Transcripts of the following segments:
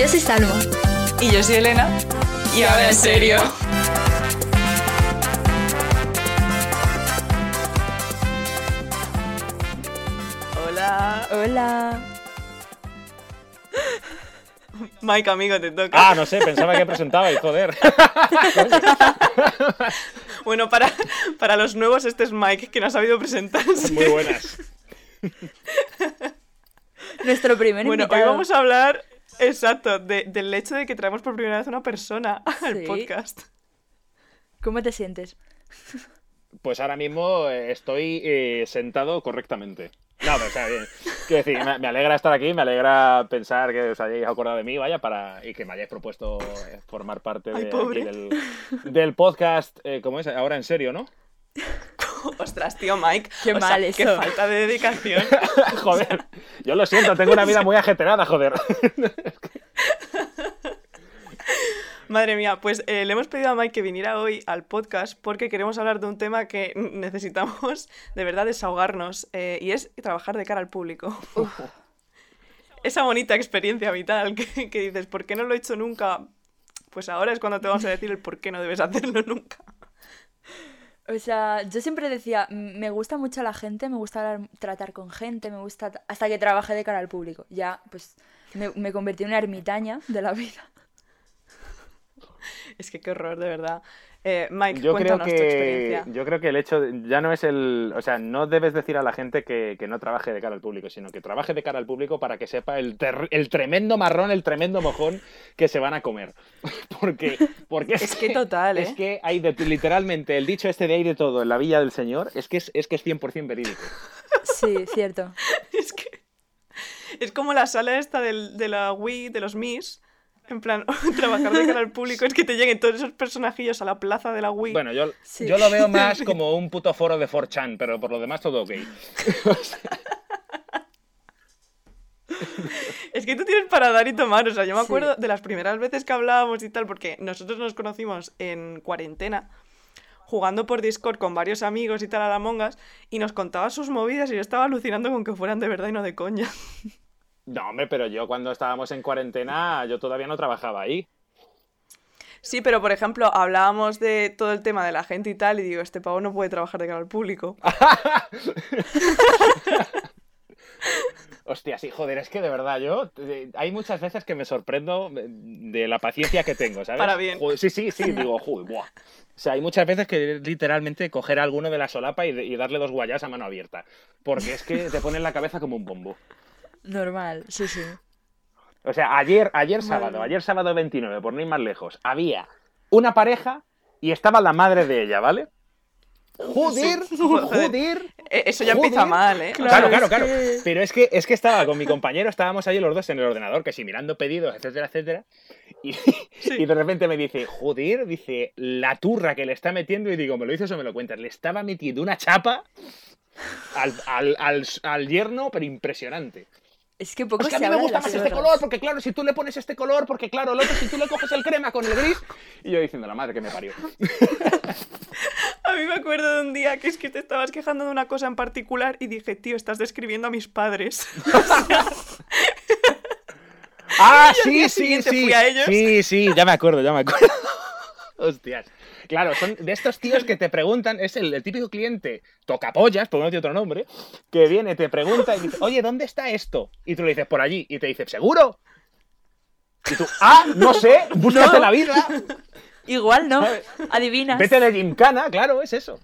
Yo soy Salma. Y yo soy Elena. Y ahora en serio. Hola. Hola. Mike, amigo, te toca. Ah, no sé, pensaba que presentaba y joder. Bueno, para, para los nuevos, este es Mike, que no ha sabido presentarse. Muy buenas. Nuestro primer Bueno, hoy invitado. vamos a hablar, exacto, de- del hecho de que traemos por primera vez una persona al Sí. podcast. ¿Cómo te sientes? Pues ahora mismo eh, estoy eh, sentado correctamente. No, pero está bien. Quiero decir, me, me alegra estar aquí, me alegra pensar que os hayáis acordado de mí, vaya, para y que me hayáis propuesto eh, formar parte Ay, de- pobre. aquí del, del podcast, eh, ¿cómo es? Ahora en serio, ¿no? Ostras, tío, Mike. Qué o sea, mal Qué eso. falta de dedicación. joder, yo lo siento, tengo una vida muy ajetreada, joder. Madre mía, pues eh, le hemos pedido a Mike que viniera hoy al podcast porque queremos hablar de un tema que necesitamos de verdad desahogarnos eh, y es trabajar de cara al público. Esa bonita experiencia vital que, que dices, ¿por qué no lo he hecho nunca? Pues ahora es cuando te vamos a decir el por qué no debes hacerlo nunca. O sea, yo siempre decía, "M- me gusta mucho la gente, me gusta hablar- tratar con gente, me gusta... t-", Hasta que trabajé de cara al público. Ya, pues, me, me convertí en una ermitaña de la vida. Es que qué horror, de verdad. Eh, Mike, Yo creo cuéntanos tu que experiencia. yo creo que el hecho de- ya no es el, o sea, no debes decir a la gente que, que no trabaje de cara al público, sino que trabaje de cara al público para que sepa el, ter- el tremendo marrón, el tremendo mojón que se van a comer. porque porque es, Es que total, ¿eh? Es que hay de, literalmente el dicho este de hay de todo en la villa del señor, es que es, es que es 100% verídico. Sí, cierto. Es que es como la sala esta del- de la Wii, de los Mis. En plan, trabajar de cara al público es que te lleguen todos esos personajillos a la plaza de la Wii. Bueno, yo, Sí. yo lo veo más como un puto foro de 4chan, pero por lo demás todo ok. Es que tú tienes para dar y tomar. O sea, yo me Sí. acuerdo de las primeras veces que hablábamos y tal, porque nosotros nos conocimos en cuarentena, jugando por Discord con varios amigos y tal a la mongas, y nos contaba sus movidas y yo estaba alucinando con que fueran de verdad y no de coña. No, hombre, pero yo cuando estábamos en cuarentena, yo todavía no trabajaba ahí. Sí, pero por ejemplo, hablábamos de todo el tema de la gente y tal, y digo, este pavo no puede trabajar de cara al público. Hostia, sí, joder, es que de verdad yo. eh, hay muchas veces que me sorprendo de- la paciencia que tengo, ¿sabes? Para bien. Joder, sí, sí, sí, digo, joder, buah. O sea, hay muchas veces que literalmente coger a alguno de la solapa y, y darle dos guayas a mano abierta. Porque es que te pone en la cabeza como un bombo. Normal, sí, sí. O sea, ayer, ayer sábado, ayer sábado 29, por no ir más lejos, había una pareja y estaba la madre de ella, ¿vale? Joder, Sí, joder. Eh, Eso ya empieza mal, ¿eh? Claro, claro, claro. que- Pero es que, es que estaba con mi compañero, estábamos ahí los dos en el ordenador, que sí, mirando pedidos, etcétera, etcétera. Y, y de repente me dice, joder, dice, la turra que le está metiendo. Y digo, ¿me lo dices o me lo cuentas? Le estaba metiendo una chapa al, al, al, al yerno, pero impresionante. Es que poco Es que a mí me gusta más este color, porque claro, si tú le pones este color, porque claro, el otro, si tú le coges el crema con el gris. Y yo diciendo, la madre que me parió. A mí me acuerdo de un día que es que te estabas quejando de una cosa en particular y dije, tío, estás describiendo a mis padres. Ah, sí, sí, sí. fui a ellos. Sí, sí, ya me acuerdo, ya me acuerdo. Hostias. Claro, son de estos tíos que te preguntan, es el, el típico cliente tocapollas, por no decir otro nombre, que viene, te pregunta y dice, oye, ¿dónde está esto? Y tú le dices, por allí. Y te dice, ¿seguro? Y tú, ah, no sé, búscate la vida. Igual, ¿no? Adivinas. Vete de Gymkhana, claro, es eso.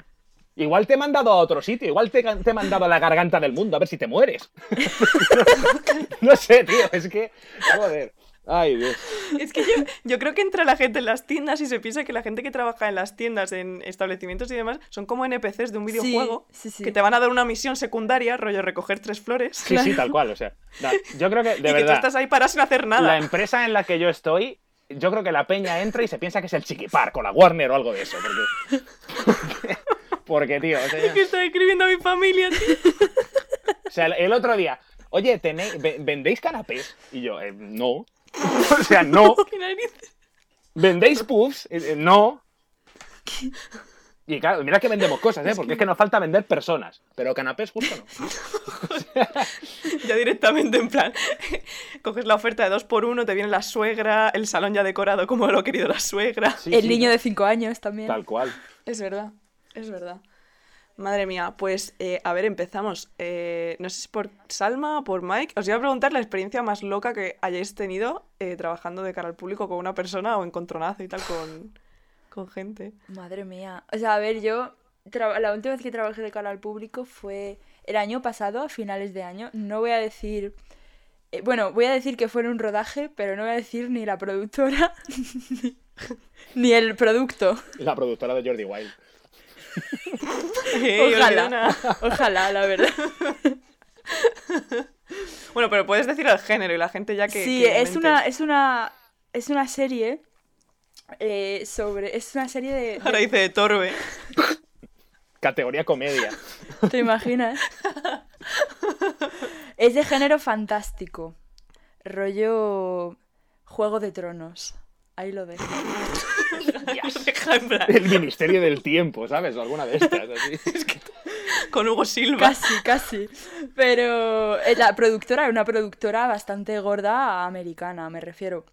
Igual te he mandado a otro sitio, igual te, te he mandado a la garganta del mundo, a ver si te mueres. no sé, tío, es que. Joder. Ay, Dios. es que yo, yo creo que entra la gente en las tiendas y se piensa que la gente que trabaja en las tiendas, en establecimientos y demás, son como NPCs de un videojuego sí, sí. que te van a dar una misión secundaria, rollo recoger tres flores. Sí, sí, tal cual, o sea. no, yo creo que, de y que tú verdad, estás ahí para sin hacer nada. la empresa en la que yo estoy, yo creo que la peña entra y se piensa que es el Chiquipar, con la Warner o algo de eso. Porque, porque, tío, o sea, Es que estoy escribiendo a mi familia, tío. o sea, el otro día, oye, tenéis, ve- ¿vendéis canapés? Y yo, eh, no. O sea, no. ¿Vendéis puffs? Eh, eh, no. Y claro, mira que vendemos cosas, ¿eh? Porque es que nos falta vender personas. Pero canapés justo no. Ya directamente en plan. coges la oferta de dos por uno, te viene la suegra, el salón ya decorado como lo ha querido la suegra. Sí, el sí, niño de 5 años también. Tal cual. Es verdad, es verdad. Madre mía, pues eh, a ver, empezamos. Eh, no sé si por Salma o por Mike. Os iba a preguntar la experiencia más loca que hayáis tenido eh, trabajando de cara al público con una persona o encontronazo y tal con, con gente. Madre mía. O sea, a ver, yo la última vez que trabajé de cara al público fue el año pasado, a finales de año. No voy a decir... eh, bueno, voy a decir que fue en un rodaje, pero no voy a decir ni la productora ni el producto. La productora de Jordi Wild. Ojalá. Ojalá, la verdad. Bueno, pero puedes decir el género y la gente ya que. sí, que es una, es una, es una serie eh, sobre, es una serie de, de- Ahora dice de Torbe. Categoría comedia. ¿te imaginas? es de género fantástico, rollo Juego de Tronos. Ahí lo dejo. El Ministerio del Tiempo, ¿sabes? O alguna de estas. Así. Con Hugo Silva. Casi, casi. Pero eh, la productora era una productora bastante gorda americana, me refiero.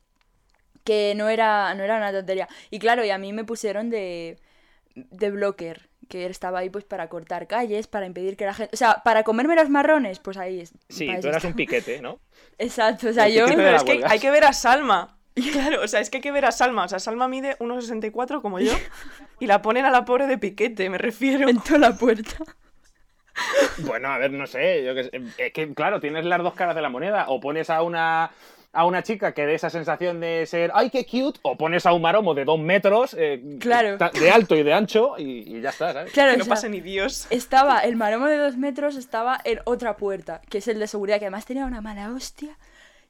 Que no era, no era una tontería. Y claro, y a mí me pusieron de, de blocker, que estaba ahí pues para cortar calles, para impedir que la gente... O sea, para comerme los marrones, pues ahí es. Sí, tú eso eras estaba. un piquete, ¿no? Exacto, o sea, El yo... es que hay que ver a Salma. Claro, o sea, es que hay que ver a Salma. O sea, Salma mide 1,64 como yo. Y la ponen a la pobre de piquete, me refiero. En toda la puerta. Bueno, a ver, no sé. Yo que. Es que, claro, tienes las dos caras de la moneda. O pones a una. A una chica que dé esa sensación de ser ¡ay, qué cute! O pones a un maromo de dos metros eh, Claro. de alto y de ancho y, y ya está, ¿sabes? Claro, Que o no sea, pase ni Dios. Estaba, el maromo de dos metros estaba en otra puerta, que es el de seguridad, que además tenía una mala hostia.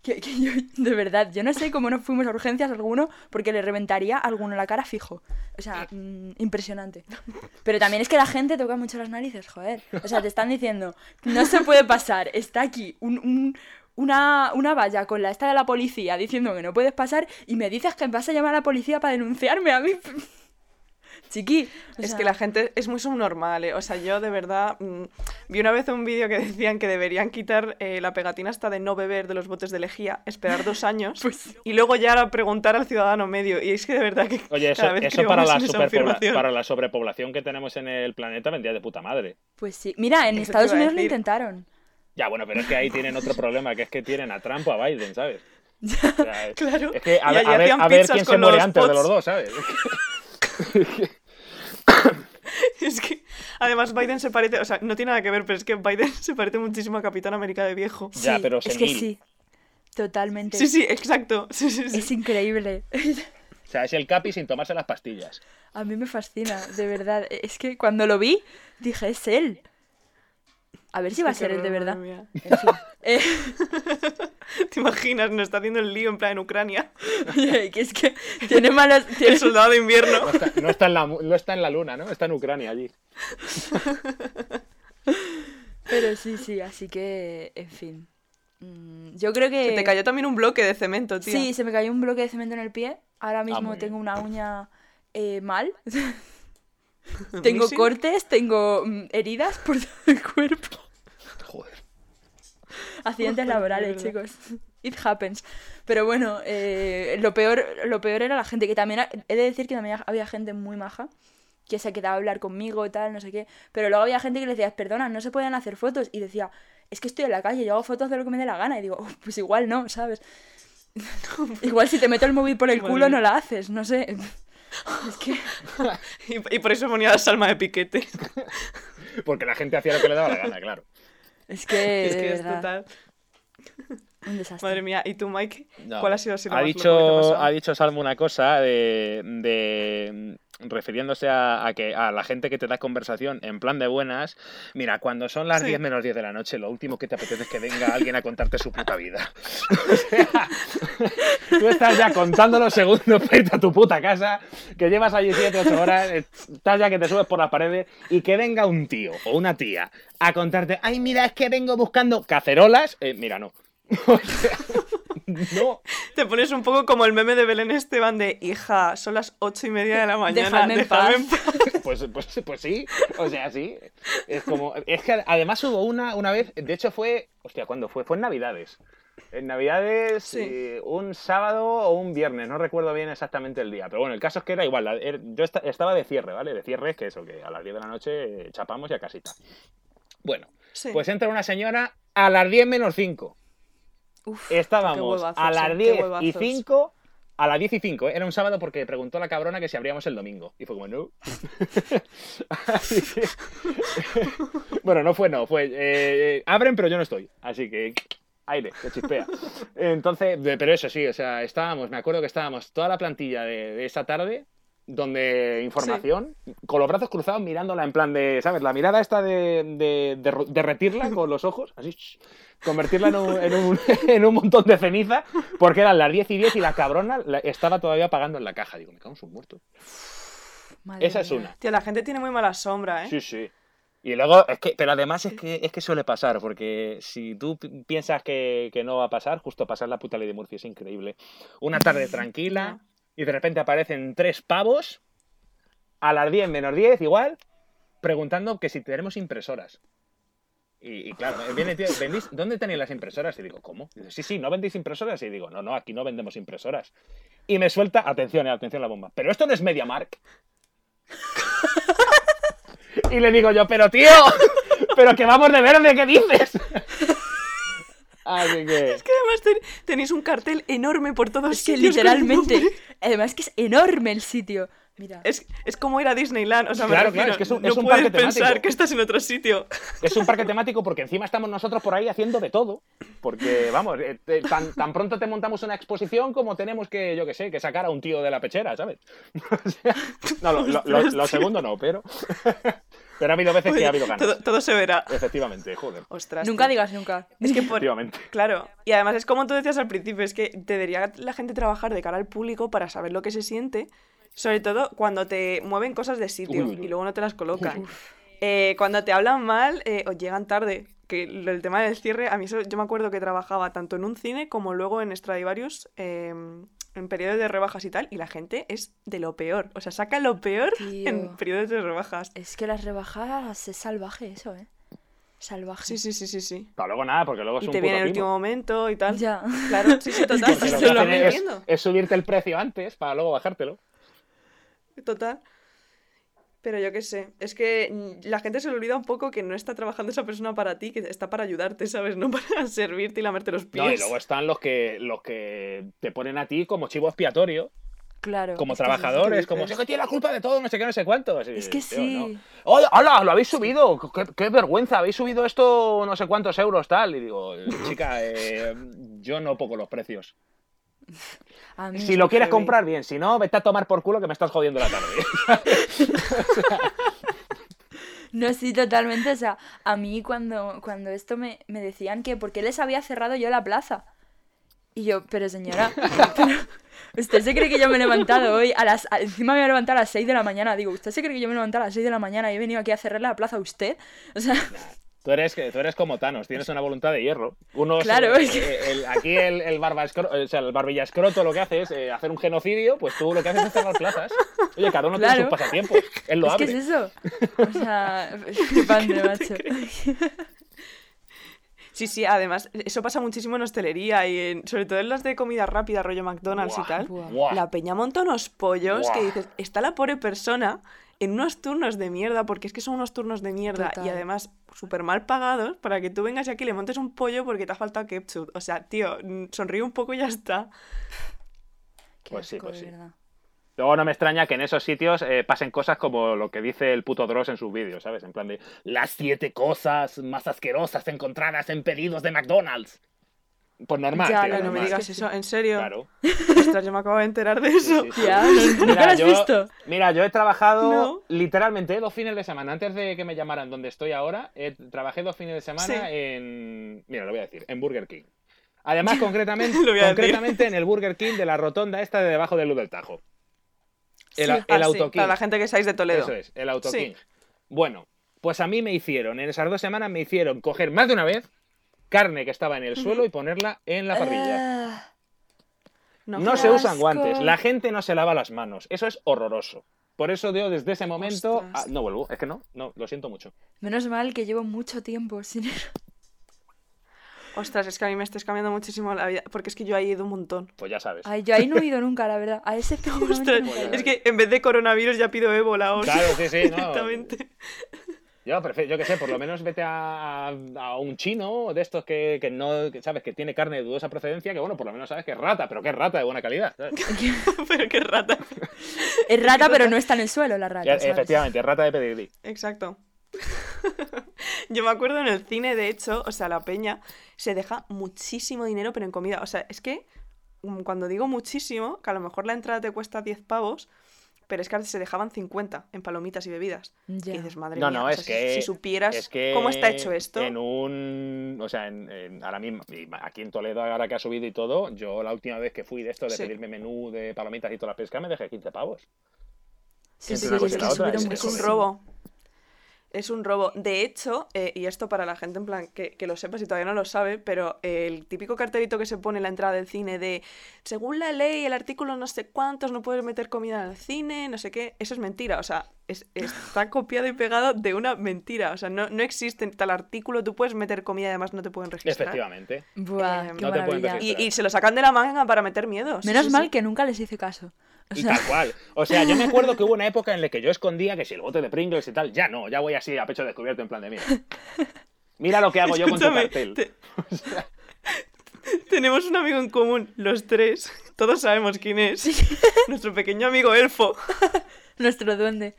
Que, que yo, de verdad, yo no sé cómo no fuimos a urgencias alguno, porque le reventaría a alguno la cara fijo. O sea, mm, impresionante. Pero también es que la gente toca mucho las narices, joder. O sea, te están diciendo, no se puede pasar, está aquí un, un- una, una valla con la esta de la policía diciendo que no puedes pasar y me dices que vas a llamar a la policía para denunciarme a mí. Chiqui. o Es sea, que la gente es muy subnormal, ¿eh? O sea, yo de verdad mm, vi una vez un vídeo que decían que deberían quitar eh, la pegatina hasta de no beber de los botes de lejía, esperar dos años Pues- y luego ya preguntar al ciudadano medio. Y es que de verdad que Oye, eso, cada vez eso para, la para la sobrepoblación que tenemos en el planeta vendría de puta madre. Pues sí. Mira, en Estados Unidos lo intentaron. Ya, bueno, pero es que ahí tienen otro problema, que es que tienen a Trump o a Biden, ¿sabes? O sea, es- Claro. Es que a, ver- a ver, a quién se muere antes de los dos, ¿sabes? Es que además Biden se parece, o sea, no tiene nada que ver, pero es que Biden se parece muchísimo a Capitán América de viejo. Ya, pero es que sí. Totalmente. Sí, sí, exacto. Sí, sí, sí. Es increíble. O sea, es el Capi sin tomarse las pastillas. A mí me fascina, de verdad. Es que cuando lo vi, dije, es él. A ver si va a ser él de verdad. En fin. Eh, ¿Te imaginas? Nos está haciendo el lío en plan en Ucrania. que es que tiene malos. El soldado de invierno. No está, no está en la, no está en la luna, ¿no? Está en Ucrania allí. Pero sí, sí, así que, en fin. Mm, Yo creo que. Se te cayó también un bloque de cemento, tío. Sí, se me cayó un bloque de cemento en el pie. Ahora mismo muy tengo una uña eh, mal. tengo Missing. cortes, tengo mm, heridas por todo el cuerpo. Joder. Accidentes laborales, chicos. It happens. Pero bueno, eh, lo, peor, lo peor era la gente, que también, he de decir que también había gente muy maja, que se quedaba a hablar conmigo, tal, no sé qué. Pero luego había gente que le decía, perdona, no se pueden hacer fotos. Y decía, es que estoy en la calle, yo hago fotos de lo que me dé la gana. Y digo, "Oh, pues igual no, ¿sabes? igual si te meto el móvil por el culo no la haces, no sé. Es que... Y, y por eso ponía la salma de piquete. Porque la gente hacía lo que le daba la gana, claro. Es que, es que es total. un desastre. Madre mía. ¿Y tú, Mike? No. ¿Cuál ha sido así lo ha más dicho, loco que te ha dicho Salmo una cosa de, de- refiriéndose a, a que a la gente que te da conversación en plan de buenas. Mira, cuando son las Sí. 10 menos 10 de la noche, lo último que te apetece es que venga alguien a contarte su puta vida. O sea, tú estás ya contando los segundos para irte a tu puta casa, que llevas allí 7, 8 horas, estás ya que te subes por las paredes y que venga un tío o una tía a contarte, ay, mira, es que vengo buscando cacerolas. Eh, mira, no. O sea, no. Te pones un poco como el meme de Belén Esteban de hija, son las ocho y media de la mañana. Dejadme en dejadme en paz". Pues, pues, pues sí, o sea, sí. Es como. Es que además hubo una, una vez, de hecho fue. Hostia, ¿cuándo fue? Fue en Navidades. En Navidades, Sí. eh, un sábado o un viernes, no recuerdo bien exactamente el día. Pero bueno, el caso es que era igual. er- Yo esta- estaba de cierre, ¿vale? De cierre es que eso, que a las 10 de la noche eh, chapamos y a casita. Bueno, Sí. pues entra una señora a las 10 menos 5. Uf, Estábamos huevazos, a eh, las qué 10 y huevazos. 5. A las 10 y 5, ¿eh? era un sábado porque preguntó la cabrona que si abríamos el domingo. Y fue como, no. Así que- bueno, no fue no, fue. eh, abren, pero yo no estoy. Así que. Aire, que chispea. Entonces, pero eso sí, o sea, estábamos, me acuerdo que estábamos toda la plantilla de, de esa tarde, donde información, con los brazos cruzados mirándola en plan de, ¿sabes? La mirada esta de, de- de ru- derretirla con los ojos, así, convertirla en un, en, un, en un montón de ceniza, porque eran las 10 y 10 y la cabrona estaba todavía pagando en la caja. Digo, me cago en sus muertos. madre Esa es una. Tío, la gente tiene muy mala sombra, ¿eh? Sí, sí. Y luego, es que, pero además es que, es que suele pasar, porque si tú pi- piensas que, que no va a pasar, justo pasar la puta ley de Murphy es increíble. Una tarde tranquila y de repente aparecen tres pavos a las 10 menos 10 igual, preguntando que si tenemos impresoras. Y, y claro, viene tío, "¿Vendís- ¿dónde tenéis las impresoras? Y digo, ¿cómo? Y dice, sí, sí, ¿no vendéis impresoras? Y digo, no, no, aquí no vendemos impresoras. Y me suelta, atención, eh, atención la bomba, pero esto no es MediaMark. Y le digo yo, pero tío, pero que vamos de verde, ¿qué dices? Así que... Es que además ten- tenéis un cartel enorme por todos Es que sitios literalmente, además que es enorme el sitio. Mira. Es, es como ir a Disneyland, o sea, me Claro, refiero, claro, es que es un- no es un puedes parque pensar temático. que estás en otro sitio. Es un parque temático porque encima estamos nosotros por ahí haciendo de todo. Porque, vamos, eh, eh, tan, tan pronto te montamos una exposición como tenemos que, yo qué sé, que sacar a un tío de la pechera, ¿sabes? O sea, no, lo, lo- lo- lo segundo no, pero... Pero ha habido veces que ha habido ganas. Todo, todo se verá. Efectivamente, joder. Ostras. Nunca tío. digas nunca. Es que por, Efectivamente. Claro, y además es como tú decías al principio, es que debería la gente trabajar de cara al público para saber lo que se siente, sobre todo cuando te mueven cosas de sitio Uy, uy, uy. y luego no te las colocan. Eh, cuando te hablan mal eh, o llegan tarde, que el tema del cierre, a mí eso- yo me acuerdo que trabajaba tanto en un cine como luego en Stradivarius, eh, en periodos de rebajas y tal, y la gente es de lo peor, o sea, saca lo peor Tío. en periodos de rebajas. Es que las rebajas es salvaje eso, ¿eh? Salvaje. Sí, sí, sí, sí, sí. Pero luego nada, porque luego es Y un te viene en el timo. último momento y tal. Ya. Claro, sí, sí, total. Porque lo eso que lo hacen es, entiendo. es subirte el precio antes para luego bajártelo. Total. Pero yo qué sé, es que mm, la gente se le olvida un poco que no está trabajando esa persona para ti, que está para ayudarte, ¿sabes? No para servirte y lamerte los pies. No, y luego están los que, los que te ponen a ti como chivo expiatorio, Claro. como es que es trabajadores, dices? como sé que tiene la culpa de todo, no sé qué, no sé cuánto. Así, Es que tío, sí. no. ¡Hola! ¡Lo habéis subido! ¡Qué, qué vergüenza! ¿Habéis subido esto no sé cuántos euros tal? Y digo, chica, eh, yo no pongo los precios. Si lo quieres comprar, bien. Si no, vete a tomar por culo que me estás jodiendo la tarde. No, sí, totalmente. O sea, a mí cuando, cuando esto me, me decían que porque les había cerrado yo la plaza. Y yo, pero señora, pero ¿usted se cree que yo me he levantado hoy a las... a- encima me voy a levantar a las 6 de la mañana. Digo, ¿usted se cree que yo me he levantado a las 6 de la mañana y he venido aquí a cerrar la plaza a usted? O sea, Tú eres, que- tú eres como Thanos, tienes una voluntad de hierro. Uno Claro, es que- eh, el- aquí el, el, barba escro- o sea, el barbilla escroto lo que hace es eh, hacer un genocidio, pues tú lo que haces es cerrar plazas. Oye, cada uno tiene Claro. sus pasatiempos. Él lo es abre. es eso. O sea, es flipante, macho. Sí, sí, además, eso pasa muchísimo en hostelería y en- sobre todo en las de comida rápida, rollo McDonald's Buah, y tal. buah. La peña monta unos pollos que dices, está la pobre persona en unos turnos de mierda, porque es que son unos turnos de mierda y además súper mal pagados para que tú vengas aquí y le montes un pollo porque te ha faltado ketchup. O sea, tío, sonríe un poco y ya está. Qué Pues sí, pues de sí. verdad. Luego no me extraña que en esos sitios eh, pasen cosas como lo que dice el puto Dross en sus vídeos, ¿sabes? En plan de las siete cosas más asquerosas encontradas en pedidos de McDonald's. Pues normal, Ya, tío, no, no me digas eso, ¿en serio? Claro. Ostras, yo me acabo de enterar de eso. sí, sí. Ya, ¿nunca Mira, lo has yo- visto? Mira, yo he trabajado No. literalmente dos fines de semana. Antes de que me llamaran donde estoy ahora, eh, trabajé dos fines de semana en. Mira, lo voy a decir, en Burger King. Además, concretamente, concretamente en el Burger King de la rotonda esta de debajo del Luz del Tajo. El, Sí. el Ah, sí, para la gente que seáis de Toledo. Eso es, el Auto Sí. King. Bueno, pues a mí me hicieron, en esas dos semanas me hicieron coger más de una vez carne que estaba en el suelo y ponerla en la parrilla. Ah, No, se usan guantes, la gente no se lava las manos. Eso es horroroso. Por eso yo desde ese momento ah, no vuelvo. Es que no, no, lo siento mucho. menos mal que llevo mucho tiempo sin. Ostras, es que a mí me estás cambiando muchísimo la vida, porque es que yo ahí he ido un montón. Pues ya sabes. Ay, yo ahí no he ido nunca, la verdad. A ese Ostras, es que en vez de coronavirus ya pido ébola. O Claro, sí, sí, no. Directamente. Yo prefiero, yo qué sé, por lo menos vete a, a un chino de estos que, que no, que sabes, que tiene carne de dudosa procedencia, que bueno, por lo menos sabes que es rata, pero que es rata de buena calidad. ¿sabes? Pero qué rata. Es rata, pero no está en el suelo la rata. Ya, ¿sabes? efectivamente, es rata de pedigrí. Exacto. Yo me acuerdo en el cine, de hecho, o sea, la peña se deja muchísimo dinero, pero en comida. O sea, es que mm, cuando digo muchísimo, que a lo mejor la entrada te cuesta 10 pavos, pero es que antes se dejaban 50 en palomitas y bebidas. Ya. Y dices, madre No, mía, no, o es sea, si- que. si, supieras es que cómo está hecho esto. En un. O sea, en, en- ahora mismo, aquí en Toledo, ahora que ha subido y todo, yo la última vez que fui de esto, de Sí. pedirme menú de palomitas y toda la pesca, me dejé 15 pavos. Sí, sí, sí, cosa es que es que Es un robo. Es un robo. De hecho, eh, y esto para la gente en plan que, que lo sepa si todavía no lo sabe, pero el típico cartelito que se pone en la entrada del cine de según la ley, el artículo no sé cuántos, no puedes meter comida en el cine, no sé qué, eso es mentira. O sea, es- está copiado y pegado de una mentira. O sea, no, no existe tal artículo, tú puedes meter comida y además no te pueden registrar. Efectivamente. Buah, Eh, qué no te pueden registrar. Y, y se lo sacan de la manga para meter miedo. sí, Menos sí, mal sí. que nunca les hice caso. O Y tal cual. O sea, yo me acuerdo que hubo una época en la que yo escondía que si el bote de Pringles y tal, ya no, ya voy así a pecho descubierto en plan de mira. Mira lo que hago yo con tu cartel. te- Tenemos un amigo en común, los tres. Todos sabemos quién es. Nuestro pequeño amigo Elfo, nuestro duende.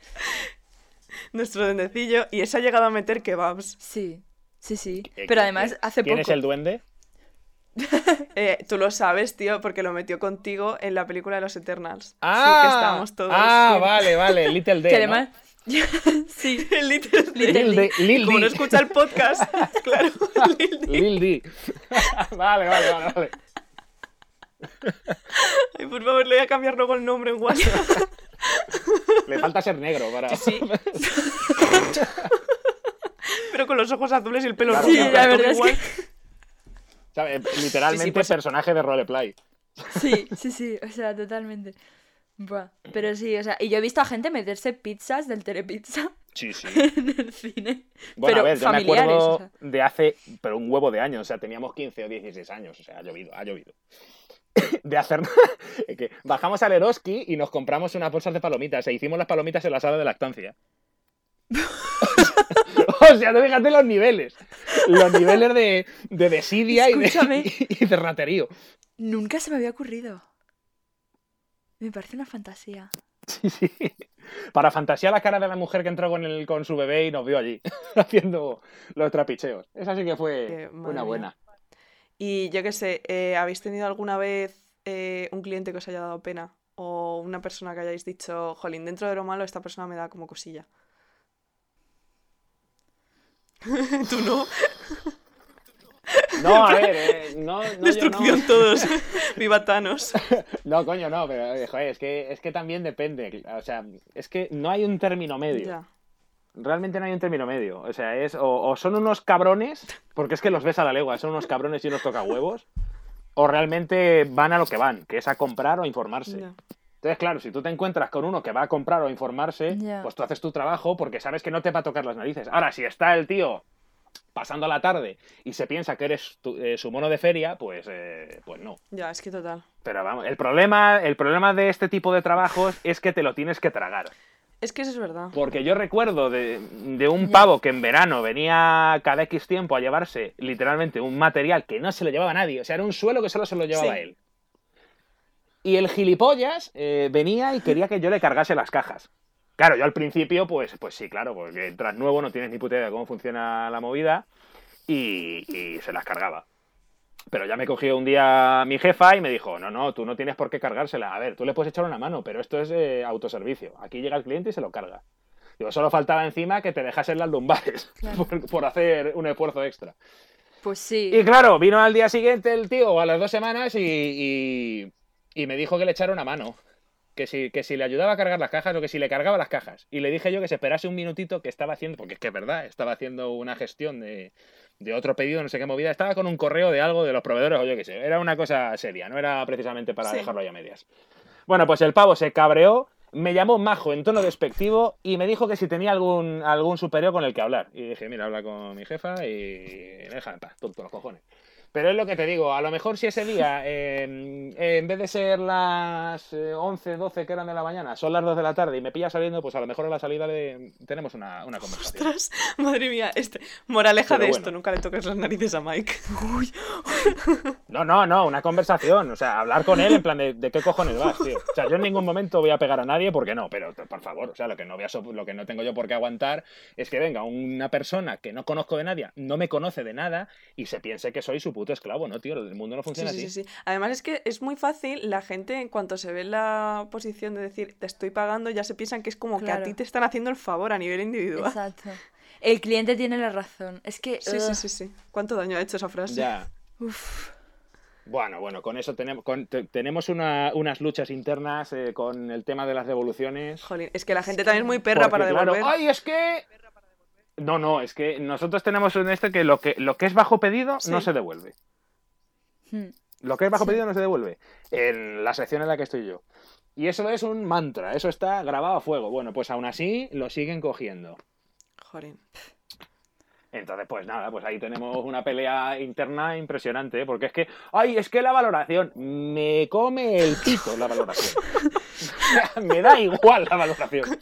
nuestro dendecillo, y ese ha llegado a meter kebabs. Sí, sí, sí. Pero ¿quién- además, hace ¿Quién poco. es el duende? Eh, tú lo sabes, tío, porque lo metió contigo en la película de los Eternals. Ah, sí, que estábamos todos. ah vale, vale, Little D. Que ¿no? además. sí. El Little D. Lil D. Como no escucha el podcast, claro. Lil D. Lil D. vale, vale, vale, vale. Ay, por favor, le voy a cambiar luego el nombre en WhatsApp. Le falta ser negro para. Sí. Pero con los ojos azules y el pelo Claro, rubio. Sí, la verdad es igual. Literalmente Sí, pues- personaje de roleplay. Sí, sí, sí. O sea, totalmente. Buah. Pero sí, o sea. Y yo he visto a gente meterse pizzas del Telepizza Sí, sí. en el cine. Bueno, pero a ver, yo me acuerdo o sea. de hace, pero un huevo de años, o sea, teníamos 15 o 16 años, o sea, ha llovido, ha llovido. De hacer que bajamos al Eroski y nos compramos unas bolsas de palomitas e hicimos las palomitas en la sala de lactancia. o sea, tú fíjate los niveles. Los niveles de, de desidia y de, Escúchame. y de raterío. Nunca se me había ocurrido. Me parece una fantasía. Sí, sí. Para fantasear la cara de la mujer que entró con, el, con su bebé y nos vio allí, haciendo los trapicheos. Esa sí que fue una buena. Y yo qué sé, eh, ¿habéis tenido alguna vez eh, un cliente que os haya dado pena? O una persona que hayáis dicho, jolín, dentro de lo malo esta persona me da como cosilla. Tú no. No, a ver, eh, no, no, yo no. Destrucción todos. Viva Thanos. No, coño, no, pero eh, joder, es que, es que también depende. O sea, es que no hay un término medio. Ya. Realmente no hay un término medio. O sea, es o, o son unos cabrones, porque es que los ves a la legua, son unos cabrones y unos tocahuevos, o realmente van a lo que van, que es a comprar o a informarse. Ya. Entonces, claro, si tú te encuentras con uno que va a comprar o a informarse, pues tú haces tu trabajo porque sabes que no te va a tocar las narices. Ahora, si está el tío pasando la tarde y se piensa que eres tu- eh, su mono de feria, pues, eh, pues no. Ya, es que total. Pero vamos, el problema, el problema de este tipo de trabajos es que te lo tienes que tragar. Es que eso es verdad. Porque yo recuerdo de, de un pavo que en verano venía cada X tiempo a llevarse literalmente un material que no se lo llevaba nadie. O sea, era un suelo que solo se lo llevaba Sí. él. Y el gilipollas eh, venía y quería que yo le cargase las cajas. Claro, yo al principio, pues, pues sí, claro, porque entras nuevo, no tienes ni puta idea de cómo funciona la movida y, y se las cargaba. Pero ya me cogió un día mi jefa y me dijo, no, no, tú no tienes por qué cargársela. A ver, tú le puedes echar una mano, pero esto es eh, autoservicio. Aquí llega el cliente y se lo carga. Digo, solo faltaba encima que te dejasen las lumbares Claro. por, por hacer un esfuerzo extra. Pues sí. Y claro, vino al día siguiente el tío, o a las dos semanas, y, y, y me dijo que le echara una mano. Que si, que si le ayudaba a cargar las cajas o que si le cargaba las cajas. Y le dije yo que se esperase un minutito que estaba haciendo, porque es que es verdad, estaba haciendo una gestión de, de otro pedido, no sé qué movida. Estaba con un correo de algo de los proveedores o yo qué sé. Era una cosa seria, no era precisamente para Sí. dejarlo ahí a medias. Bueno, pues el pavo se cabreó, me llamó majo en tono despectivo y me dijo que si tenía algún, algún superior con el que hablar. Y dije, mira, habla con mi jefa y déjame en paz, tonto los cojones. Pero es lo que te digo, a lo mejor si ese día, eh, en vez de ser las eh, 11, 12 que eran de la mañana, son las 2 de la tarde y me pilla saliendo, pues a lo mejor a la salida le- tenemos una, una conversación. Ostras, madre mía, este, moraleja Pero de bueno. esto, nunca le toques las narices a Mike. No, no, no, una conversación. O sea, hablar con él en plan de, de qué cojones vas, tío. O sea, yo en ningún momento voy a pegar a nadie porque no, pero por favor, o sea, lo que no voy a so- lo que no tengo yo por qué aguantar es que venga una persona que no conozco de nadie, no me conoce de nada y se piense que soy su puto esclavo, ¿no, tío? El mundo no funciona sí, sí, así. sí. Además es que es muy fácil, la gente en cuanto se ve en la posición de decir te estoy pagando, ya se piensan que es como que a Claro. ti te están haciendo el favor a nivel individual. Exacto. El cliente tiene la razón. Es que. Sí, sí, sí, sí. ¿Cuánto daño ha hecho esa frase? Ya. uf. Bueno, bueno, con eso tenemos, con- te- tenemos una- unas luchas internas eh, con el tema de las devoluciones. Jolín, es que la gente también es muy perra Porque, para claro, devolver. ¡Ay, es que! No, no, es que nosotros tenemos en este que lo que, lo que es bajo pedido no se devuelve. Hmm. Lo que es bajo Sí. pedido no se devuelve. En la sección en la que estoy yo. Y eso es un mantra, eso está grabado a fuego. Bueno, pues aún así lo siguen cogiendo. Jolín. Entonces, pues nada, pues ahí tenemos una pelea interna impresionante, ¿eh? porque es que, ay, es que la valoración, me come el pito la valoración. me da igual la valoración.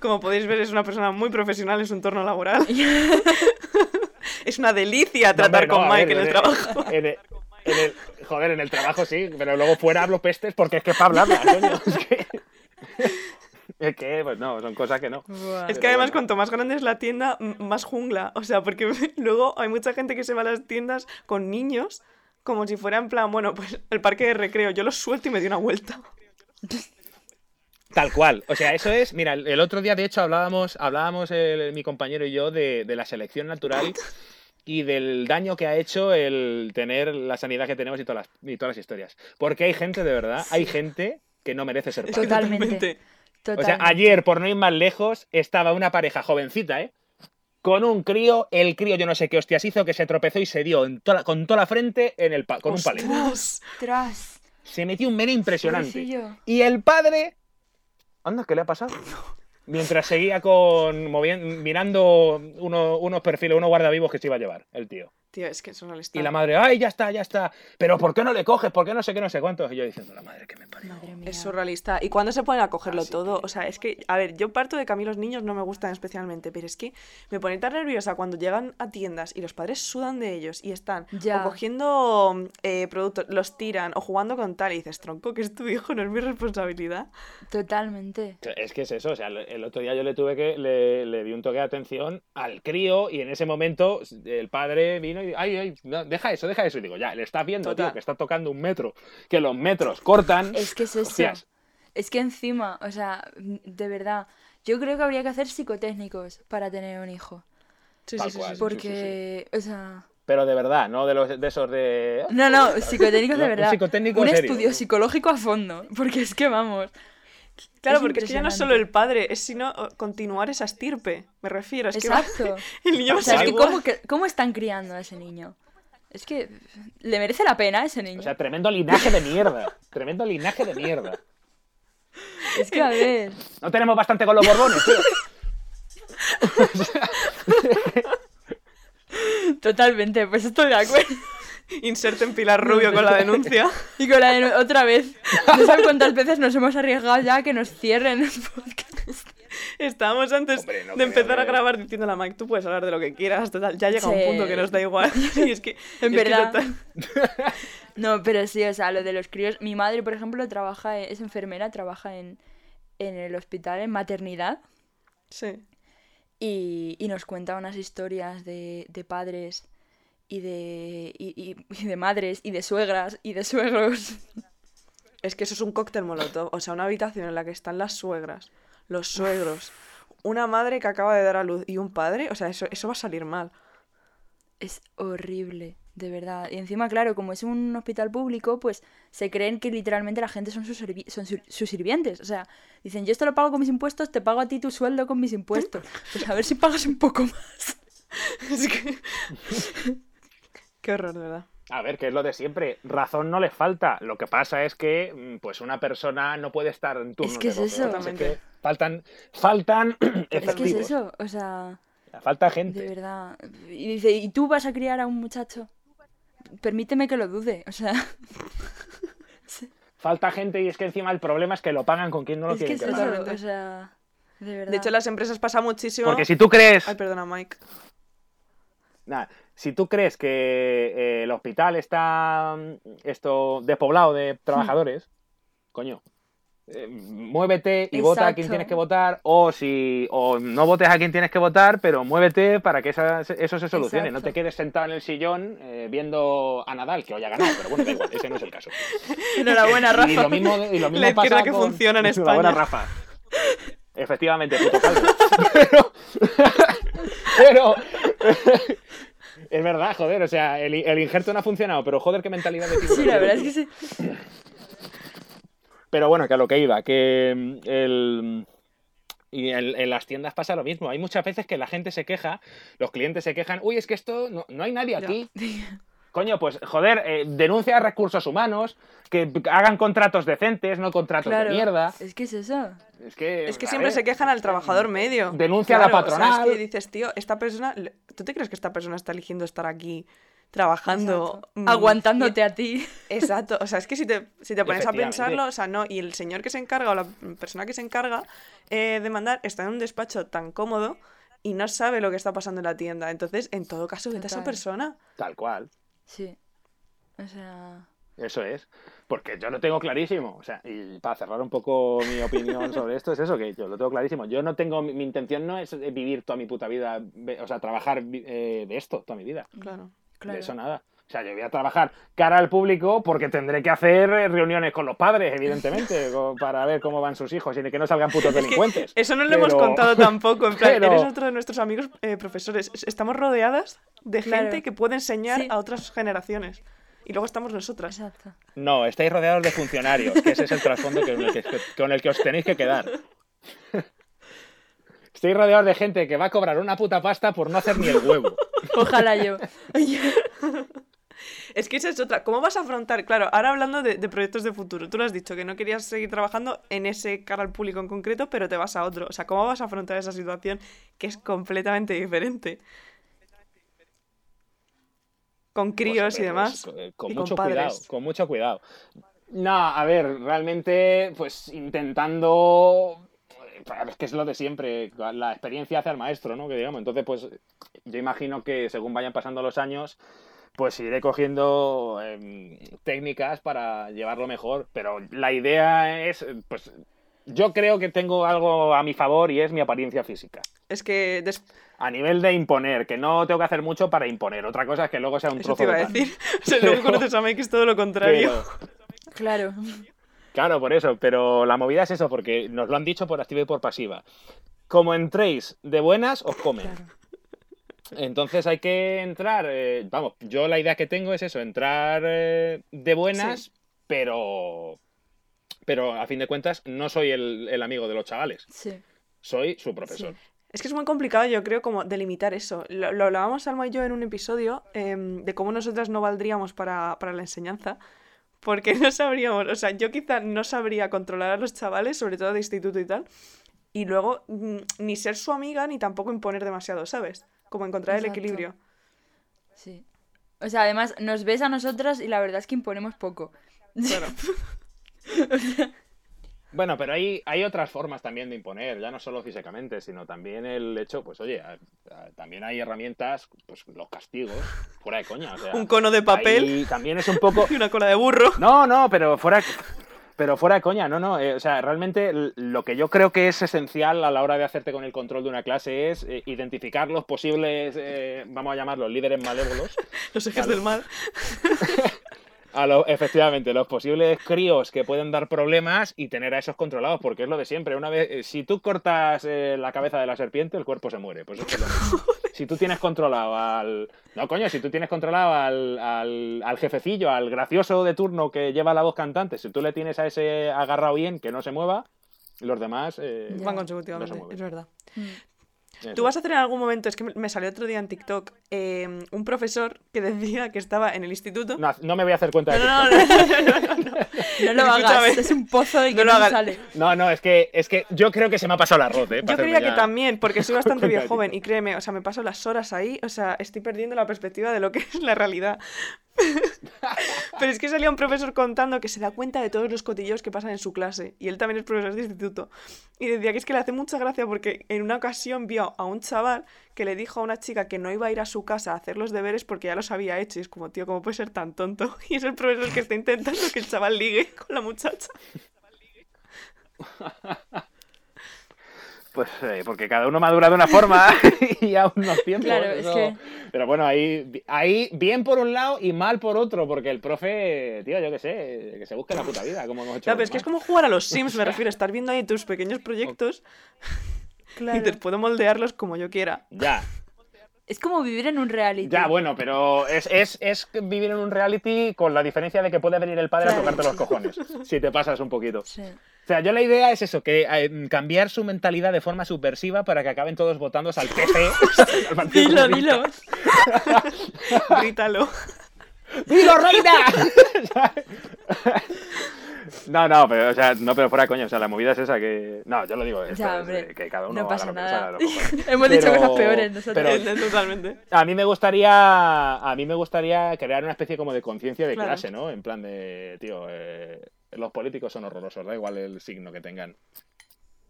Como podéis ver, es una persona muy profesional en su entorno laboral. es una delicia tratar no, con Mike ver, en el trabajo. en el- en el- joder, en el trabajo sí, pero luego fuera hablo pestes porque es que para hablarla, coño. Es que, es que, pues no, son cosas que no. Buah. Es que además cuanto más grande es la tienda, más jungla. O sea, porque luego hay mucha gente que se va a las tiendas con niños como si fuera en plan, bueno, pues el parque de recreo. Yo los suelto y me doy una vuelta. Tal cual. O sea, eso es. Mira, el otro día, de hecho, hablábamos, hablábamos el- mi compañero y yo de, de la selección natural y del daño que ha hecho el tener la sanidad que tenemos y todas las, y todas las historias. Porque hay gente, de verdad, hay gente que no merece ser padre. que O sea, ayer, por no ir más lejos, estaba una pareja jovencita, ¿eh? Con un crío, el crío yo no sé qué hostias hizo, que se tropezó y se dio en toda con toda la frente en el con un palé. Ostras. Se metió un mene impresionante. pobrecillo. Y el padre. Anda, ¿qué le ha pasado? Mientras seguía con moviendo, mirando uno- unos perfiles, unos guardavivos que se iba a llevar, el tío. Tío, es que eso no le está. Y la madre, ay, ya está, ya está. Pero ¿por qué no le coges? ¿Por qué no sé qué, no sé cuántos? Y yo diciendo, la madre que me parió. Madre mía. Es surrealista. ¿Y cuándo se ponen a cogerlo Así todo? que- O sea, es que, a ver, yo parto de que a mí los niños no me gustan especialmente, pero es que me pone tan nerviosa cuando llegan a tiendas y los padres sudan de ellos y están Ya. o cogiendo eh, productos, los tiran o jugando con tal y dices, tronco, que es tu hijo, no es mi responsabilidad. Totalmente. Es que es eso, o sea, el- el otro día yo le tuve que, le, le di un toque de atención al crío y en ese momento el padre vino y, ay, ay, no, deja eso, deja eso. Y digo, ya, le estás viendo, Total. tío, que está tocando un metro, que los metros cortan. Es que es eso. Hostias. Es que encima, o sea, de verdad, yo creo que habría que hacer psicotécnicos para tener un hijo. Sí, Tal sí, sí, cual. sí, sí. Porque, o sea... Pero de verdad, no de, los, de esos de... No, no, psicotécnicos de un verdad. psicotécnico un serio. estudio psicológico a fondo. Porque es que vamos. Claro, Es porque es que ya no es solo el padre, es sino eh, continuar esa estirpe, me refiero. Es Exacto. que el niño va O a sea, es que. ¿cómo, que- ¿cómo están criando a ese niño? Es que le merece la pena a ese niño. O sea, tremendo linaje de mierda. Tremendo linaje de mierda. es que a ver. No tenemos bastante con los borbones, tío. Totalmente, pues estoy de acuerdo. Inserten Pilar Rubio con la denuncia. Y con la de otra vez. No sé cuántas veces nos hemos arriesgado ya a que nos cierren el podcast. Estábamos antes Hombre, no de empezar creo, a grabar diciéndole a Mike, tú puedes hablar de lo que quieras, total. Ya llega un Sí. punto que nos da igual. Y es que, En es que verdad. total- No, pero sí, o sea, lo de los críos. Mi madre, por ejemplo, trabaja, en- es enfermera, trabaja en, en el hospital, en maternidad. Sí. Y, y nos cuenta unas historias de, de padres y de, y, y- y de madres y de suegras y de suegros. Es que eso es un cóctel molotov. O sea, una habitación en la que están las suegras, los suegros, una madre que acaba de dar a luz y un padre. O sea, eso, eso va a salir mal. Es horrible, de verdad. Y encima, claro, como es un hospital público, pues se creen que literalmente la gente son sus, son su- sus sirvientes. O sea, dicen, yo esto lo pago con mis impuestos, te pago a ti tu sueldo con mis impuestos. Pues a ver si pagas un poco más. Es que... Qué horror, de verdad. A ver, que es lo de siempre. Razón no le falta. Lo que pasa es que, mm, pues, una persona no puede estar en que de es 12 eso. horas. Es que faltan, faltan Es que es eso, o sea, Falta de gente. verdad. Y dice, ¿y tú vas a criar a un muchacho? permíteme que lo dude. O sea, Falta gente y es que encima el problema es que lo pagan con quien no lo es que es que eso, o sea, de verdad. De hecho, en las empresas pasa muchísimo. Porque si tú crees, Ay, perdona, Mike. Nada, si tú crees que eh, el hospital está mm, esto despoblado de trabajadores, coño, eh, muévete y vota a quien tienes que votar, o si o no votes a quien tienes que votar, pero muévete para que esa- eso se solucione. No te quedes sentado en el sillón eh, viendo a Nadal, que hoy ha ganado, pero bueno, da igual, ese no es el caso. Enhorabuena, Rafa. Y lo mismo, y lo mismo La pasa que con- funciona en Enhorabuena, España. Rafa. Efectivamente, puto calvo. Pero, pero es verdad, joder, o sea, el, el injerto no ha funcionado, pero joder, qué mentalidad de tipo. Sí, la verdad es que sí. Pero bueno, que a lo que iba, que mm, el... Y en, en las tiendas pasa lo mismo. Hay muchas veces que la gente se queja, los clientes se quejan, uy, es que esto no, no hay nadie aquí. Coño, pues joder, eh, denuncia a recursos humanos, que hagan contratos decentes, no contratos Claro. de mierda. Es que es eso. Es que, Es que a siempre ver, se quejan al trabajador medio. Denuncia a la Claro, o sea, patronal. es que dices, tío, esta persona. ¿Tú te crees que esta persona está eligiendo estar aquí trabajando? Mm, Aguantándote a ti. Exacto. O sea, es que si te, si te pones a pensarlo, o sea, no. Y el señor que se encarga o la persona que se encarga eh, de mandar está en un despacho tan cómodo y no sabe lo que está pasando en la tienda. Entonces, en todo caso, vete a esa persona. Tal cual. Sí. O sea. Eso es. Porque yo lo tengo clarísimo. O sea, y para cerrar un poco mi opinión sobre esto, es eso, que yo lo tengo clarísimo. Yo no tengo, mi, mi intención no es vivir toda mi puta vida, o sea, trabajar eh, de esto toda mi vida. Claro. Claro. De eso nada. O sea, yo voy a trabajar cara al público porque tendré que hacer eh, reuniones con los padres, evidentemente, para ver cómo van sus hijos y de que no salgan putos Es que delincuentes. eso no lo hemos contado tampoco. En plan, pero- eres otro de nuestros amigos eh, profesores. Es- Estamos rodeadas de Claro. gente que puede enseñar Sí. a otras generaciones. Y luego estamos nosotras. Exacto. No, estáis rodeados de funcionarios, que ese es el trasfondo con el que, con el que os tenéis que quedar. Estáis rodeados de gente que va a cobrar una puta pasta por no hacer ni el huevo. Ojalá yo. Es que esa es otra. ¿Cómo vas a afrontar? Claro, ahora hablando de, de proyectos de futuro. Tú lo has dicho que no querías seguir trabajando en ese cara al público en concreto, pero te vas a otro. O sea, ¿cómo vas a afrontar esa situación que es completamente diferente? Con críos y demás. eh, con y con mucho cuidado, con mucho cuidado. No, a ver, realmente, pues intentando. Es que es lo de siempre, la experiencia hace al maestro, ¿no? Que digamos. Entonces, pues yo imagino que según vayan pasando los años, pues iré cogiendo em, técnicas para llevarlo mejor. Pero la idea es, pues, yo creo que tengo algo a mi favor y es mi apariencia física. Es que des- A nivel de imponer, que no tengo que hacer mucho para imponer. Otra cosa es que luego sea un eso trozo te iba de a decir. O sea, luego conoces a Mike es todo lo contrario. Pero- Claro. Claro, por eso, pero la movida es eso, porque nos lo han dicho por activa y por pasiva. Como entréis de buenas, os comen. Claro. Entonces hay que entrar, eh, vamos, yo la idea que tengo es eso, entrar eh, de buenas, pero pero a fin de cuentas no soy el, el amigo de los chavales, Sí. soy su profesor. Sí. Es que es muy complicado, yo creo, como delimitar eso. Lo, lo hablábamos Alma y yo en un episodio em, de cómo nosotras no valdríamos para, para la enseñanza, porque no sabríamos, o sea, yo quizá no sabría controlar a los chavales, sobre todo de instituto y tal, y luego mm, ni ser su amiga ni tampoco imponer demasiado, ¿sabes? Como encontrar el equilibrio. Sí. O sea, además nos ves a nosotras y la verdad es que imponemos poco. Claro. Bueno, pero hay, hay otras formas también de imponer, ya no solo físicamente, sino también el hecho, pues oye, a- a- también hay herramientas, pues los castigos, fuera de coña. o sea, Un cono de papel también es un poco... y una cola de burro. No, no, pero fuera, pero fuera de coña, no, no. eh, o sea, realmente lo que yo creo que es esencial a la hora de hacerte con el control de una clase es eh, identificar los posibles, eh, vamos a llamarlos líderes malévolos, Los ejes Vale. del mal. a lo- efectivamente, los posibles críos que pueden dar problemas y tener a esos controlados, porque es lo de siempre. Una vez, eh, si tú cortas eh, la cabeza de la serpiente, el cuerpo se muere. Pues esto es lo mismo. Si tú tienes controlado al. No, coño, si tú tienes controlado al, al, al jefecillo, al gracioso de turno que lleva la voz cantante, si tú le tienes a ese agarrado bien, que no se mueva, los demás. eh. Van no se consecutivamente, es verdad. Mm. Eso Tú vas a hacer en algún momento, es que me- salió otro día en TikTok, eh, un profesor que decía que estaba en el instituto. No, no me voy a hacer cuenta de no, no, TikTok. no, no, no, no. No lo hagas, es un pozo y que No lo no, hagas. sale. No, no, es que, es que yo creo que se me ha pasado el arroz, ¿eh? Yo creía que también, porque soy bastante bien joven y créeme, o sea, me paso las horas ahí, o sea, estoy perdiendo la perspectiva de lo que es la realidad. Pero es que salía un profesor contando que se da cuenta de todos los cotillos que pasan en su clase y él también es profesor de instituto. Y decía que es que le hace mucha gracia porque en una ocasión vio a un chaval que le dijo a una chica que no iba a ir a su casa a hacer los deberes porque ya los había hecho y es como, tío, ¿cómo puede ser tan tonto? Y es el profesor que está intentando que el chaval ligue con la muchacha. Pues eh, porque cada uno madura de una forma y a unos tiempos. Claro, es eso- que- Pero bueno, ahí, ahí bien por un lado y mal por otro, porque el profe, tío, yo qué sé, que se busque la puta vida, como hemos hecho. Claro, pero es que es como jugar a los Sims, me refiero, estar viendo ahí tus pequeños proyectos y te puedo moldearlos como yo quiera. Ya, Es como vivir en un reality. ya, bueno, pero es, es, es vivir en un reality con la diferencia de que puede venir el padre Claro. a tocarte los cojones, si te pasas un poquito. Sí. O sea, yo la idea es eso, que eh, cambiar su mentalidad de forma subversiva para que acaben todos votando al PC. al Dilo, dilo. Grítalo. ¡Dilo, reina! No, no, pero, o sea, no, pero fuera coño, o sea, la movida es esa que... No, yo lo digo, esto Ya, es hombre, de que cada uno no haga pasa lo que nada. Hemos dicho cosas peores nosotros. pero- Totalmente. A mí me gustaría, a mí me gustaría crear una especie como de conciencia de Claro. clase, ¿no? En plan de, tío, eh, los políticos son horrorosos, da igual el signo que tengan.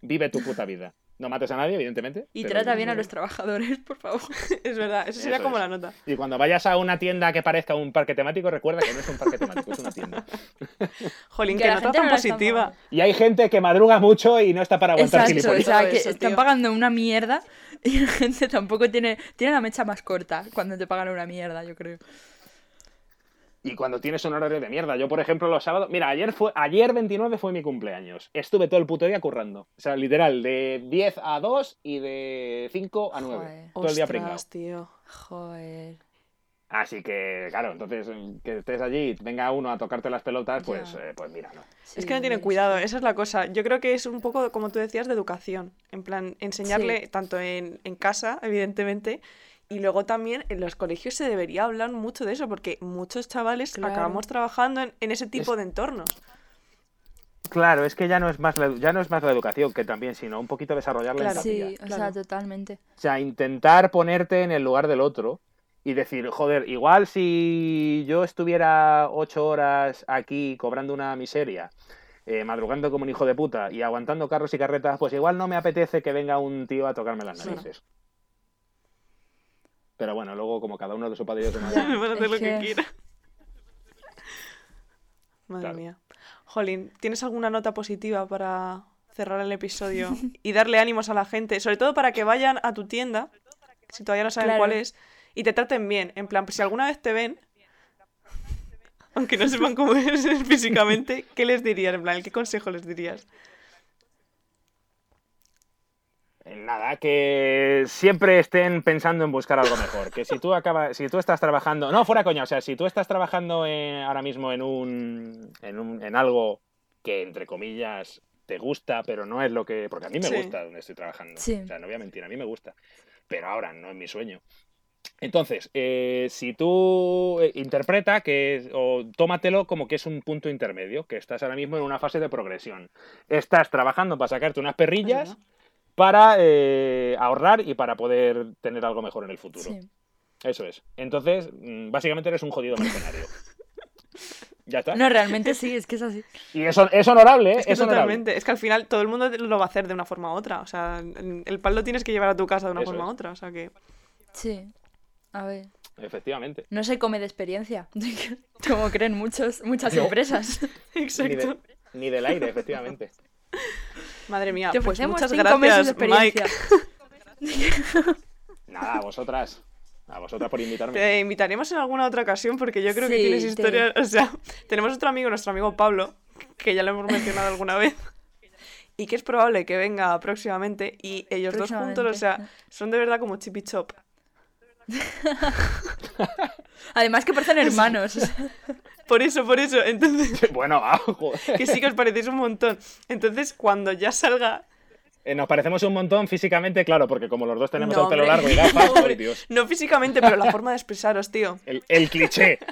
Vive tu puta vida. No mates a nadie, evidentemente. Y pero trata bien a los trabajadores, por favor. Es verdad, eso sería Eso como es. la nota. Y cuando vayas a una tienda que parezca un parque temático, recuerda que no es un parque temático, es una tienda. Jolín, Que que la nota gente tan no positiva. Y hay gente que madruga mucho y no está para aguantar Exacto, o sea, que eso, están pagando una mierda y la gente tampoco tiene, tiene la mecha más corta cuando te pagan una mierda, yo creo. Y cuando tienes un horario de mierda. Yo, por ejemplo, los sábados. Mira, ayer fue ayer 29 fue mi cumpleaños. Estuve todo el puto día currando. O sea, literal, de 10 a 2 y de 5 a 9. Joder. Todo el día pringado. Tío. Joder. Así que, claro, entonces que estés allí y venga uno a tocarte las pelotas, pues, eh, pues mira, no. Es que no tienen cuidado, esa es la cosa. Yo creo que es un poco, como tú decías, de educación. En plan, enseñarle Sí. tanto en, en casa, evidentemente, y luego también en los colegios se debería hablar mucho de eso, porque muchos chavales Claro. acabamos trabajando en, en ese tipo Es- de entornos. Claro, es que ya no es más la, ya no es más la educación que también, sino un poquito desarrollar la Claro. empatía. Sí, o sea, totalmente. O sea, intentar ponerte en el lugar del otro y decir, joder, igual si yo estuviera ocho horas aquí cobrando una miseria, eh, madrugando como un hijo de puta y aguantando carros y carretas, pues igual no me apetece que venga un tío a tocarme las Sí. Pero bueno, luego como cada uno de su de. Me van a hacer lo que quiera. Madre Claro. mía. Jolín, ¿tienes alguna nota positiva para cerrar el episodio y darle ánimos a la gente? Sobre todo para que vayan a tu tienda, si todavía no saben Claro. cuál es, y te traten bien. En plan, pues si alguna vez te ven, aunque no sepan cómo eres físicamente, ¿qué les dirías? En plan, ¿qué consejo les dirías? Nada, que siempre estén pensando en buscar algo mejor. Que si tú acabas, si tú estás trabajando, no fuera coña, o sea, si tú estás trabajando en- ahora mismo en un, en un, en algo que entre comillas te gusta, pero no es lo que, porque a mí me Sí. gusta donde estoy trabajando. Sí. O sea, no voy a mentir, a mí me gusta, pero ahora no es mi sueño. Entonces, eh, si tú eh, interpreta que, o tómatelo como que es un punto intermedio, que estás ahora mismo en una fase de progresión. Estás trabajando para sacarte unas perrillas. Para eh, ahorrar y para poder tener algo mejor en el futuro. Sí. Eso es. Entonces, mm, básicamente eres un jodido mercenario. ya está. No, realmente sí, es que es así. Y eso es honorable, ¿eh? Es que es honorable. totalmente. Es que al final todo el mundo lo va a hacer de una forma u otra. O sea, el el pan lo tienes que llevar a tu casa de una Eso forma u otra. O sea que. Sí. A ver. Efectivamente. No se come de experiencia, como creen muchos, muchas No. empresas. Ni, Exacto. de- ni del aire, efectivamente. Madre mía, Te pues muchas cinco meses de gracias, Mike. Nada, a vosotras. A vosotras por invitarme. Te invitaremos en alguna otra ocasión porque yo creo que tienes te- historias. O sea, tenemos otro amigo, nuestro amigo Pablo, que ya lo hemos mencionado alguna vez. Y que es probable que venga próximamente. Y ellos dos juntos, o sea, son de verdad como chip y chop. Además que parecen hermanos. Por eso, por eso. Entonces, Bueno, ah, joder. que sí que os parecéis un montón. Entonces, cuando ya salga Eh, nos parecemos un montón físicamente, claro, porque como los dos tenemos No, el pelo largo y gafas, No, hombre. ¡ay, Dios! No físicamente, pero la forma de expresaros, tío. El, el cliché.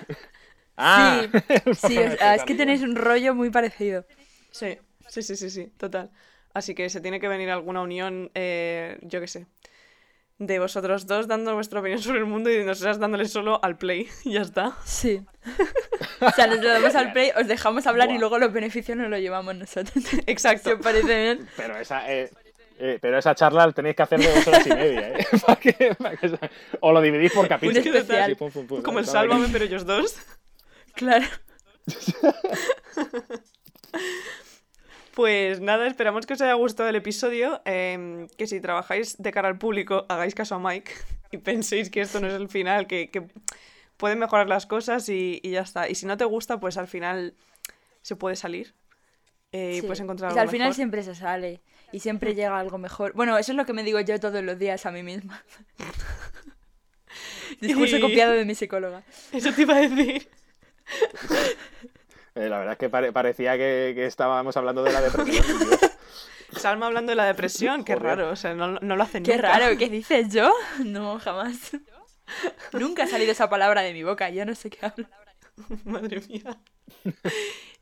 Ah, Sí, sí, o sea, es que tenéis un rollo muy parecido. Sí, sí, sí, sí, sí, total. Así que se tiene que venir alguna unión, eh, yo qué sé, de vosotros dos dando vuestra opinión sobre el mundo y nosotras dándole solo al play. Y ya está. Sí. O sea, nos lo damos al play, os dejamos hablar y luego los beneficios nos los llevamos nosotros. Exacto. os parece bien. Pero esa, eh, eh, pero esa charla la tenéis que hacer de dos horas y media, ¿eh? Para que- para que- o lo dividís por capítulos. especial. Pum, pum, pum, Como el sálvame, pero ellos dos. Claro. Pues nada, esperamos que os haya gustado el episodio. em, que si trabajáis de cara al público, hagáis caso a Mike y penséis que esto no es el final, que, que pueden mejorar las cosas y, y ya está. Y si no te gusta, pues al final se puede salir. eh, y puedes encontrar algo al final mejor. siempre se sale y siempre llega algo mejor. Bueno, eso es lo que me digo yo todos los días a mí misma. Discurso Y- copiado de mi psicóloga. Eso te iba a decir. Eh, la verdad es que pare- parecía que, que estábamos hablando de la depresión. Salma hablando de la depresión, qué Joder. raro, o sea, no, no lo hacen Qué nunca. raro, ¿qué dices yo? No, jamás. Nunca ha salido esa palabra de mi boca, yo no sé qué hablo. Madre mía.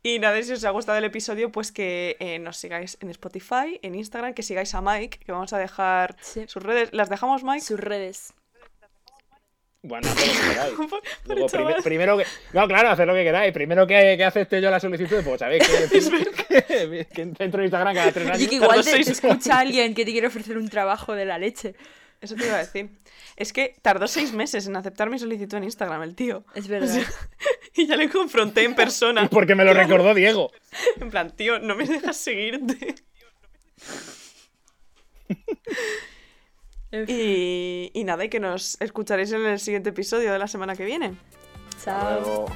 Y nada, si os ha gustado el episodio, pues que eh, nos sigáis en Spotify, en Instagram, que sigáis a Mike, que vamos a dejar Sí. sus redes. ¿Las dejamos, Mike? Sus redes. Bueno, haz lo que queráis. Luego, primero que. No, claro, haced lo que queráis. Primero que, que acepte yo la solicitud, pues sabéis que, que, que entro en Instagram cada tres años. Oye, que igual te, te escucha alguien que te quiere ofrecer un trabajo de la leche. Eso te iba a decir. Es que tardó seis meses en aceptar mi solicitud en Instagram, el tío. Es verdad. Y ya le confronté en persona. Porque me lo recordó Diego. En plan, tío, no me dejas seguirte. Y, y nada, y que nos escucharéis en el siguiente episodio de la semana que viene. Hasta Chao. luego.